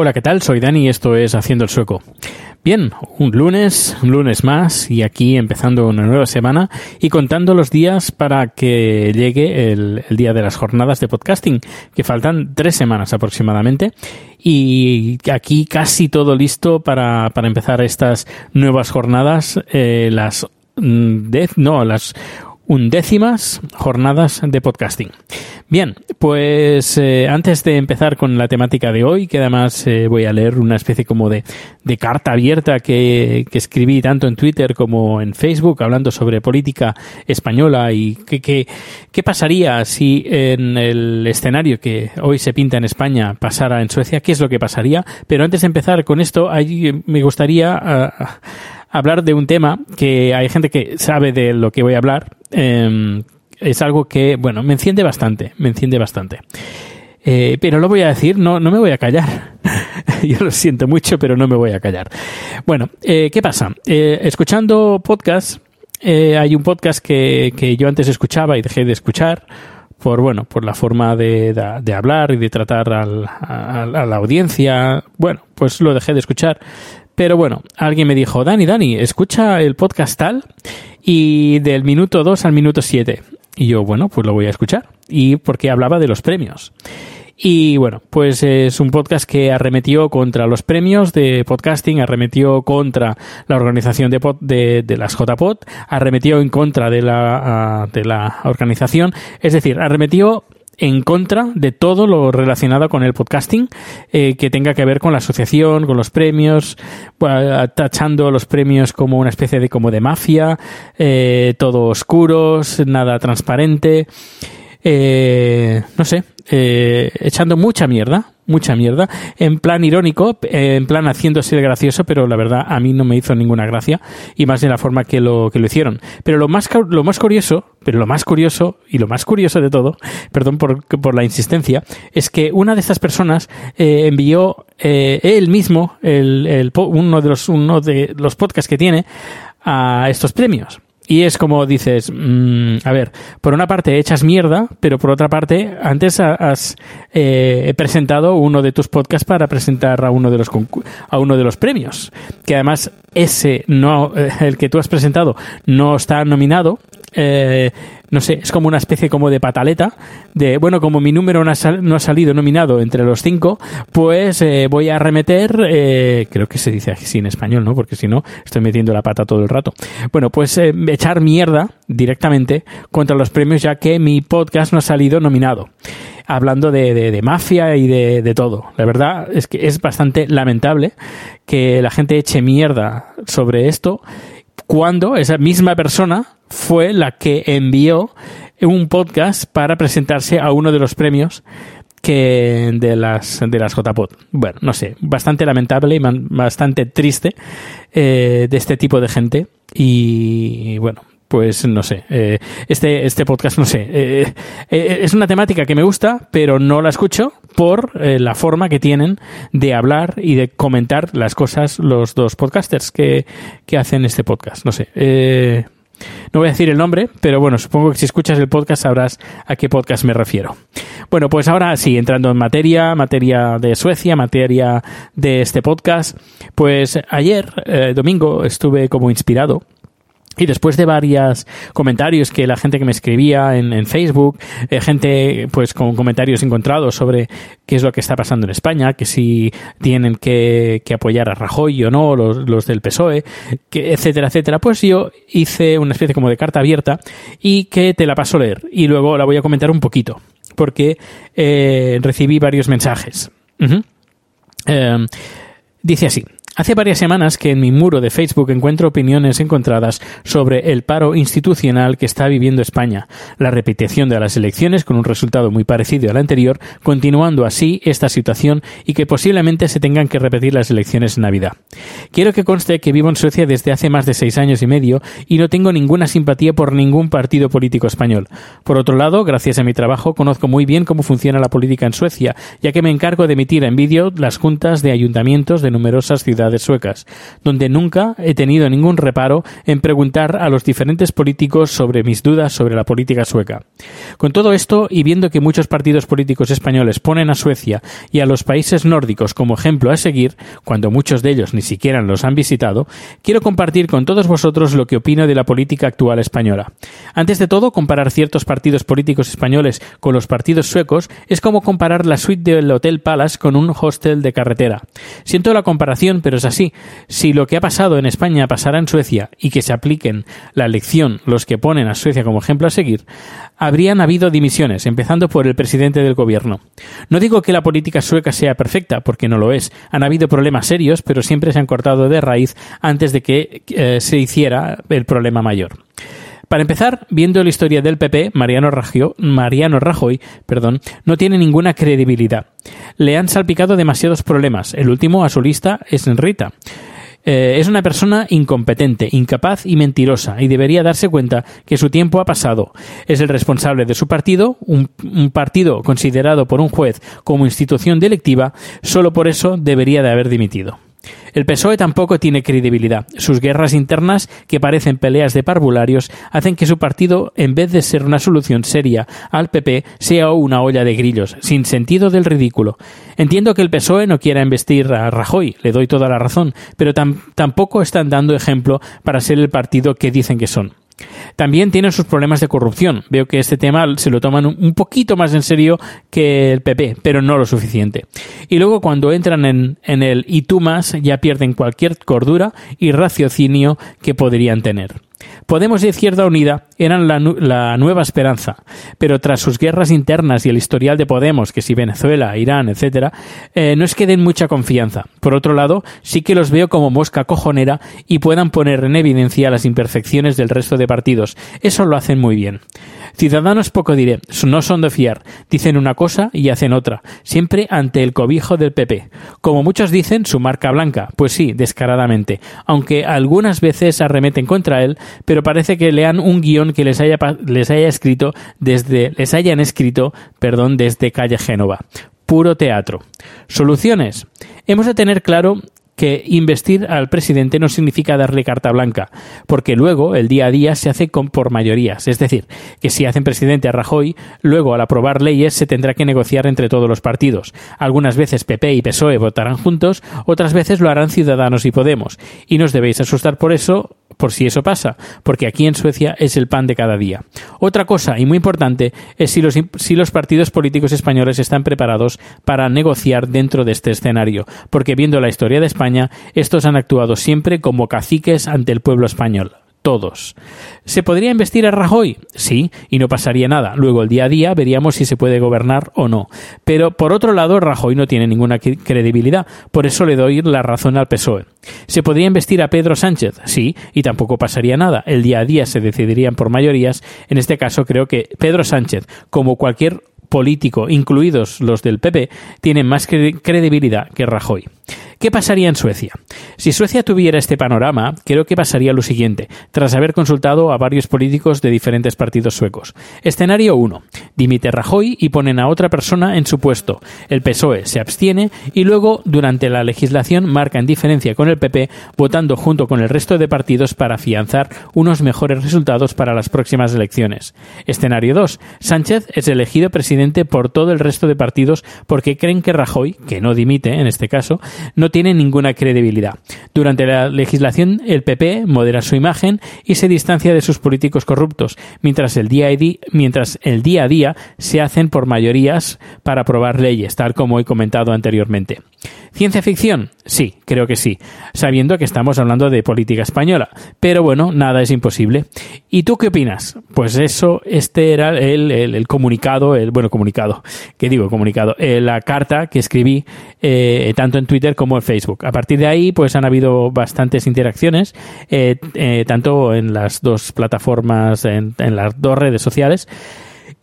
Hola, ¿qué tal? Soy Dani y esto es Haciendo el Sueco. Bien, un lunes, un lunes más y aquí empezando una nueva semana y contando los días para que llegue el, día de las jornadas de podcasting, que faltan tres semanas aproximadamente y aquí casi todo listo para, empezar estas nuevas jornadas, eh, las no, las undécimas jornadas de podcasting. Bien, pues eh, antes de empezar con la temática de hoy, que además eh, voy a leer una especie como de, de carta abierta que, que, escribí tanto en Twitter como en Facebook hablando sobre política española y qué que, pasaría si en el escenario que hoy se pinta en España pasara en Suecia, qué es lo que pasaría. Pero antes de empezar con esto, ahí me gustaría... Uh, hablar de un tema que hay gente que sabe de lo que voy a hablar. Eh, es algo que, bueno, me enciende bastante, me enciende bastante. Eh, pero lo voy a decir, no, no me voy a callar. Yo lo siento mucho, pero no me voy a callar. Bueno, eh, ¿qué pasa? Eh, escuchando podcast, hay un podcast que, que yo antes escuchaba y dejé de escuchar por bueno por la forma de, de, hablar y de tratar al, a, la audiencia bueno pues lo dejé de escuchar pero bueno, alguien me dijo, Dani, Dani, escucha el podcast tal y del minuto 2 al minuto 7. Y yo, bueno, pues lo voy a escuchar. Y porque hablaba de los premios. Y bueno, pues es un podcast que arremetió contra los premios de podcasting, arremetió contra la organización de, pod, de, de las JPod, arremetió en contra de la, uh, de la organización. Es decir, arremetió en contra de todo lo relacionado con el podcasting eh, que tenga que ver con la asociación, con los premios, tachando los premios como una especie de como de mafia, eh, todo oscuros, nada transparente. Eh, no sé, eh, echando mucha mierda, mucha mierda, en plan irónico, en plan haciéndose el gracioso, pero la verdad a mí no me hizo ninguna gracia y más de la forma que lo, que lo hicieron. Pero lo más, lo más curioso, pero lo más curioso y lo más curioso de todo, perdón por, por la insistencia, es que una de estas personas eh, envió eh, él mismo el, el, uno de los uno de los podcasts que tiene a estos premios. Y es como dices, mmm, a ver, por una parte echas mierda, pero por otra parte, antes has eh, presentado uno de tus podcasts para presentar a uno de los a uno de los premios, que además ese no, eh, el que tú has presentado no está nominado. Eh, no sé, es como una especie como de pataleta, de, bueno, como mi número no ha, sal, no ha salido nominado entre los cinco, pues eh, voy a remeter, eh, creo que se dice así en español, ¿no? Porque si no, estoy metiendo la pata todo el rato. Bueno, pues eh, echar mierda directamente contra los premios ya que mi podcast no ha salido nominado hablando de, de, de mafia y de, de, todo. La verdad es que es bastante lamentable que la gente eche mierda sobre esto cuando esa misma persona fue la que envió un podcast para presentarse a uno de los premios que de las de las JPod. Bueno, no sé, bastante lamentable y bastante triste eh, de este tipo de gente y bueno, pues no sé, eh, este, este podcast no sé, eh, eh, es una temática que me gusta, pero no la escucho por eh, la forma que tienen de hablar y de comentar las cosas los dos podcasters que, que hacen este podcast, no sé. Eh, No voy a decir el nombre, pero bueno, supongo que si escuchas el podcast sabrás a qué podcast me refiero. Bueno, pues ahora sí, entrando en materia, materia de Suecia, materia de este podcast, pues ayer, eh, domingo, estuve como inspirado y después de varios comentarios que la gente que me escribía en, Facebook, eh, gente pues con comentarios encontrados sobre qué es lo que está pasando en España, que si tienen que, apoyar a Rajoy o no, los, del PSOE, que, etcétera, etcétera, pues yo hice una especie como de carta abierta y que te la paso a leer y luego la voy a comentar un poquito, porque eh, recibí varios mensajes. Em, dice así. Hace varias semanas que en mi muro de Facebook encuentro opiniones encontradas sobre el paro institucional que está viviendo España, la repetición de las elecciones con un resultado muy parecido al anterior, continuando así esta situación y que posiblemente se tengan que repetir las elecciones en Navidad. Quiero que conste que vivo en Suecia desde hace más de seis años y medio y no tengo ninguna simpatía por ningún partido político español. Por otro lado, gracias a mi trabajo, conozco muy bien cómo funciona la política en Suecia, ya que me encargo de emitir en vídeo las juntas de ayuntamientos de numerosas ciudades suecas, donde nunca he tenido ningún reparo en preguntar a los diferentes políticos sobre mis dudas sobre la política sueca. Con todo esto, y viendo que muchos partidos políticos españoles ponen a Suecia y a los países nórdicos como ejemplo a seguir, cuando muchos de ellos ni siquiera los han visitado, quiero compartir con todos vosotros lo que opino de la política actual española. Antes de todo, comparar ciertos partidos políticos españoles con los partidos suecos es como comparar la suite del Hotel Palace con un hostel de carretera. Siento la comparación, pero es así. Si lo que ha pasado en España pasará en Suecia y que se apliquen la elección los que ponen a Suecia como ejemplo a seguir, habrían habido dimisiones, empezando por el presidente del gobierno. No digo que la política sueca sea perfecta, porque no lo es. Han habido problemas serios, pero siempre se han cortado de raíz antes de que eh, se hiciera el problema mayor. Para empezar, viendo la historia del PP, Mariano, Mariano Rajoy perdón, no tiene ninguna credibilidad. Le han salpicado demasiados problemas. El último a su lista es Rita. Eh, es una persona incompetente, incapaz y mentirosa, y debería darse cuenta que su tiempo ha pasado. Es el responsable de su partido, un, un, partido considerado por un juez como institución delictiva, solo por eso debería de haber dimitido. El PSOE tampoco tiene credibilidad. Sus guerras internas, que parecen peleas de parvularios, hacen que su partido, en vez de ser una solución seria al PP, sea una olla de grillos, sin sentido del ridículo. Entiendo que el PSOE no quiera investir a Rajoy, le doy toda la razón, pero tampoco están dando ejemplo para ser el partido que dicen que son. También tienen sus problemas de corrupción. Veo que este tema se lo toman un poquito más en serio que el PP, pero no lo suficiente. Y luego cuando entran en, el y tú más ya pierden cualquier cordura y raciocinio que podrían tener. Podemos y Izquierda Unida eran la, nueva esperanza, pero tras sus guerras internas y el historial de Podemos, que si Venezuela, Irán, etc., eh, no es que den mucha confianza. Por otro lado, sí que los veo como mosca cojonera y puedan poner en evidencia las imperfecciones del resto de partidos. Eso lo hacen muy bien. Ciudadanos poco diré, no son de fiar, dicen una cosa y hacen otra, siempre ante el cobijo del PP. Como muchos dicen, su marca blanca, pues sí, descaradamente, aunque algunas veces arremeten contra él, pero parece que lean un guion que les haya, les haya escrito desde, les hayan escrito, perdón, desde calle Génova. Puro teatro. Soluciones. Hemos de tener claro que investir al presidente no significa darle carta blanca, porque luego el día a día se hace con, por mayorías. Es decir, que si hacen presidente a Rajoy, luego al aprobar leyes se tendrá que negociar entre todos los partidos. Algunas veces PP y PSOE votarán juntos, otras veces lo harán Ciudadanos y Podemos. Y no os debéis asustar por eso, por si eso pasa, porque aquí en Suecia es el pan de cada día. Otra cosa, y muy importante, es si los, si los partidos políticos españoles están preparados para negociar dentro de este escenario, porque viendo la historia de España, estos han actuado siempre como caciques ante el pueblo español todos. ¿Se podría investir a Rajoy? Sí, y no pasaría nada. Luego, el día a día, veríamos si se puede gobernar o no. Pero, por otro lado, Rajoy no tiene ninguna credibilidad. Por eso le doy la razón al PSOE. ¿Se podría investir a Pedro Sánchez? Sí, y tampoco pasaría nada. El día a día se decidirían por mayorías. En este caso, creo que Pedro Sánchez, como cualquier político, incluidos los del PP, tienen más credibilidad que Rajoy. ¿Qué pasaría en Suecia? Si Suecia tuviera este panorama, creo que pasaría lo siguiente, tras haber consultado a varios políticos de diferentes partidos suecos. Escenario 1. Dimite Rajoy y ponen a otra persona en su puesto. El PSOE se abstiene y luego, durante la legislación, marcan diferencia con el PP, votando junto con el resto de partidos para afianzar unos mejores resultados para las próximas elecciones. Escenario 2. Sánchez es elegido presidente por todo el resto de partidos porque creen que Rajoy, que no dimite en este caso, no tiene ninguna credibilidad. Durante la legislación, el PP modera su imagen y se distancia de sus políticos corruptos, mientras el día, mientras el día a día se hacen por mayorías para aprobar leyes, tal como he comentado anteriormente. ¿Ciencia ficción? Sí, creo que sí, sabiendo que estamos hablando de política española. Pero bueno, nada es imposible. ¿Y tú qué opinas? Pues eso, este era el, comunicado, el bueno, comunicado, ¿qué digo? Comunicado, eh, la carta que escribí eh, tanto en Twitter como en Facebook. A partir de ahí, pues han habido bastantes interacciones, eh, tanto en las dos plataformas, en, en las dos redes sociales.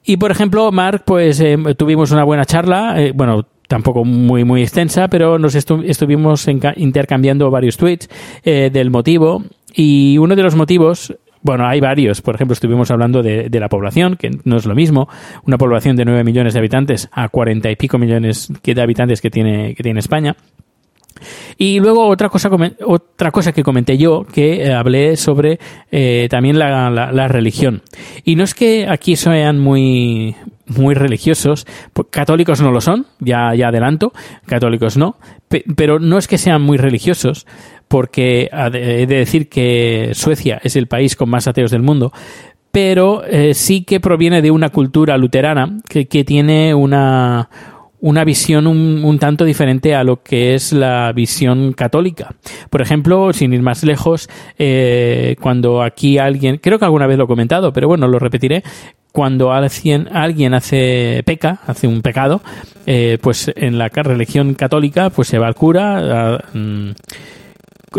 Y por ejemplo, Mark, pues tuvimos una buena charla. bueno, tampoco muy muy extensa, pero nos estuvimos intercambiando varios tweets eh, del motivo y uno de los motivos bueno, hay varios. Por ejemplo, estuvimos hablando de, la población, que no es lo mismo. Una población de 9 millones de habitantes a 40 y pico millones de habitantes que tiene, que tiene España. Y luego otra cosa, otra cosa que comenté yo, que eh, hablé sobre eh, también la, la, religión. Y no es que aquí sean muy, muy religiosos, católicos no lo son, ya, ya adelanto, católicos no, pero no es que sean muy religiosos, porque he de decir que Suecia es el país con más ateos del mundo, pero eh, sí que proviene de una cultura luterana que, que tiene una, una visión un, tanto diferente a lo que es la visión católica. Por ejemplo, sin ir más lejos, eh, cuando aquí alguien, creo que alguna vez lo he comentado, pero bueno, lo repetiré, cuando alguien, alguien hace peca, hace un pecado, eh, pues en la religión católica, pues se va al cura, mm,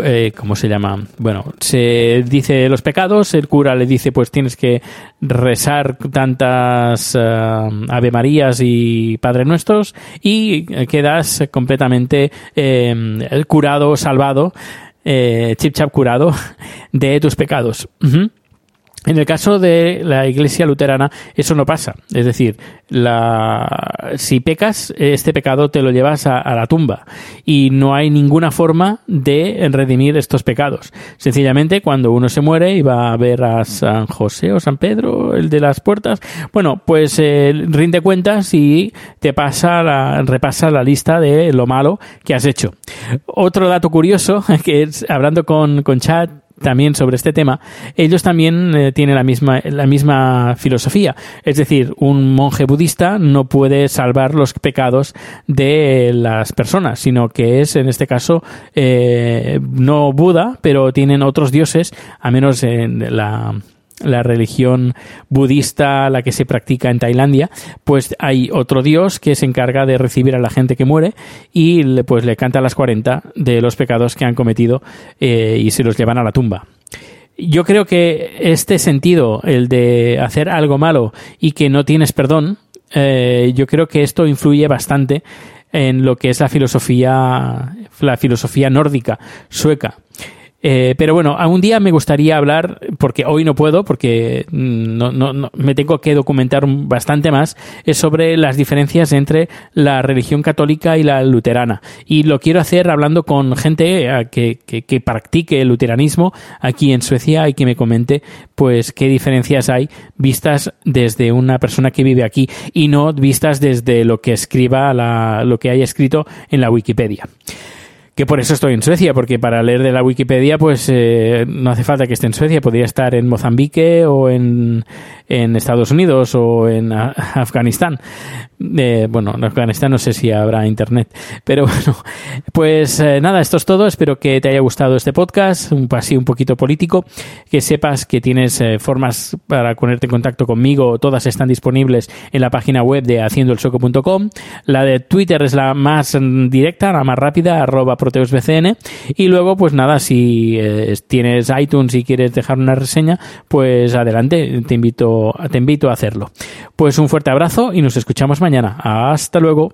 eh, ¿cómo se llama? Bueno, se dice los pecados, el cura le dice pues tienes que rezar tantas eh, Ave Marías y Padre Nuestros y quedas completamente eh, curado, salvado, chip chap curado de tus pecados. En el caso de la Iglesia luterana, eso no pasa. Es decir, la, si pecas, este pecado te lo llevas a, la tumba y no hay ninguna forma de redimir estos pecados. Sencillamente, cuando uno se muere y va a ver a San José o San Pedro, el de las puertas, bueno, pues eh, rinde cuentas y te pasa la, repasa la lista de lo malo que has hecho. Otro dato curioso, que es hablando con, con Chad, también sobre este tema, ellos también eh, tienen la misma, la misma filosofía. Es decir, un monje budista no puede salvar los pecados de las personas, sino que es, en este caso, eh, no Buda, pero tienen otros dioses, a menos en la la religión budista, la que se practica en Tailandia, pues hay otro dios que se encarga de recibir a la gente que muere y le, pues le canta las 40 de los pecados que han cometido eh, y se los llevan a la tumba. Yo creo que este sentido, el de hacer algo malo y que no tienes perdón, eh, yo creo que esto influye bastante en lo que es la filosofía, la filosofía nórdica, sueca. Eh, pero bueno, algún día me gustaría hablar, porque hoy no puedo, porque no, no, me tengo que documentar bastante más, es sobre las diferencias entre la religión católica y la luterana. Y lo quiero hacer hablando con gente eh, que, que, que practique el luteranismo aquí en Suecia y que me comente pues qué diferencias hay vistas desde una persona que vive aquí y no vistas desde lo que escriba la, lo que haya escrito en la Wikipedia que por eso estoy en Suecia, porque para leer de la Wikipedia, pues eh, no hace falta que esté en Suecia, podría estar en Mozambique o en, en Estados Unidos o en Afganistán. Eh, bueno, en Afganistán no sé si habrá internet, pero bueno, pues eh, nada, esto es todo. Espero que te haya gustado este podcast, un así un poquito político, que sepas que tienes eh, formas para ponerte en contacto conmigo, todas están disponibles en la página web de haciendoelsoco.com. La de Twitter es la más directa, la más rápida, arroba proteusbcn. Y luego, pues nada, si tienes iTunes y quieres dejar una reseña, pues adelante, te invito, te invito a hacerlo. Pues un fuerte abrazo y nos escuchamos mañana. Hasta luego.